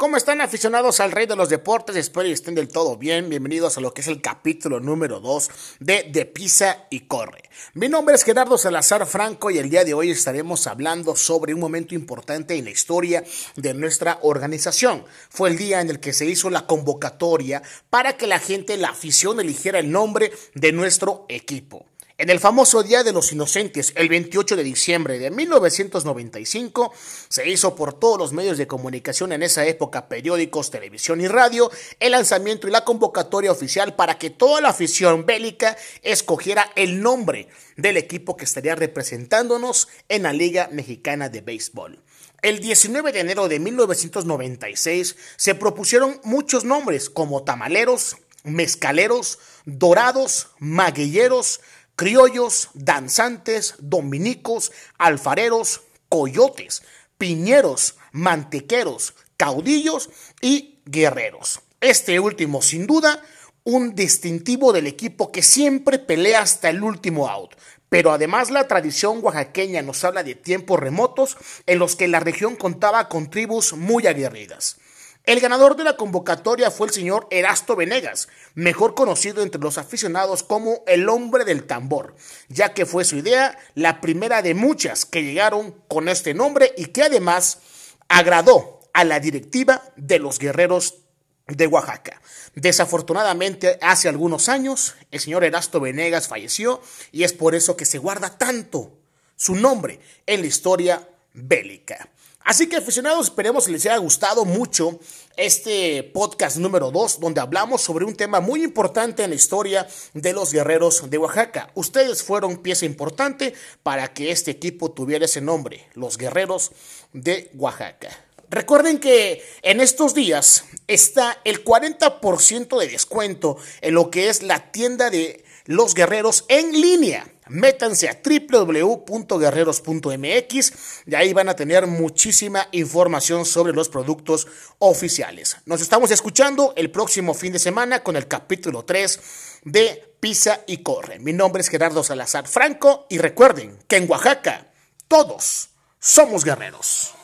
¿Cómo están aficionados al Rey de los Deportes? Espero que estén del todo bien. Bienvenidos a lo que es el capítulo número 2 de De Pisa y Corre. Mi nombre es Gerardo Salazar Franco y el día de hoy estaremos hablando sobre un momento importante en la historia de nuestra organización. Fue el día en el que se hizo la convocatoria para que la gente, la afición, eligiera el nombre de nuestro equipo. En el famoso Día de los Inocentes, el 28 de diciembre de 1995, se hizo por todos los medios de comunicación en esa época, periódicos, televisión y radio, el lanzamiento y la convocatoria oficial para que toda la afición bélica escogiera el nombre del equipo que estaría representándonos en la Liga Mexicana de Béisbol. El 19 de enero de 1996 se propusieron muchos nombres como tamaleros, mezcaleros, dorados, maguilleros, criollos, danzantes, dominicos, alfareros, coyotes, piñeros, mantequeros, caudillos y guerreros. Este último, sin duda, un distintivo del equipo que siempre pelea hasta el último out. Pero además la tradición oaxaqueña nos habla de tiempos remotos en los que la región contaba con tribus muy aguerridas. El ganador de la convocatoria fue el señor Erasto Venegas, mejor conocido entre los aficionados como el hombre del tambor, ya que fue su idea la primera de muchas que llegaron con este nombre y que además agradó a la directiva de los guerreros de Oaxaca. Desafortunadamente, hace algunos años, el señor Erasto Venegas falleció y es por eso que se guarda tanto su nombre en la historia bélica. Así que aficionados, esperemos que les haya gustado mucho este podcast número 2, donde hablamos sobre un tema muy importante en la historia de los guerreros de Oaxaca. Ustedes fueron pieza importante para que este equipo tuviera ese nombre, los guerreros de Oaxaca. Recuerden que en estos días está el 40% de descuento en lo que es la tienda de los guerreros en línea métanse a www.guerreros.mx y ahí van a tener muchísima información sobre los productos oficiales. Nos estamos escuchando el próximo fin de semana con el capítulo 3 de Pisa y Corre. Mi nombre es Gerardo Salazar Franco y recuerden que en Oaxaca todos somos guerreros.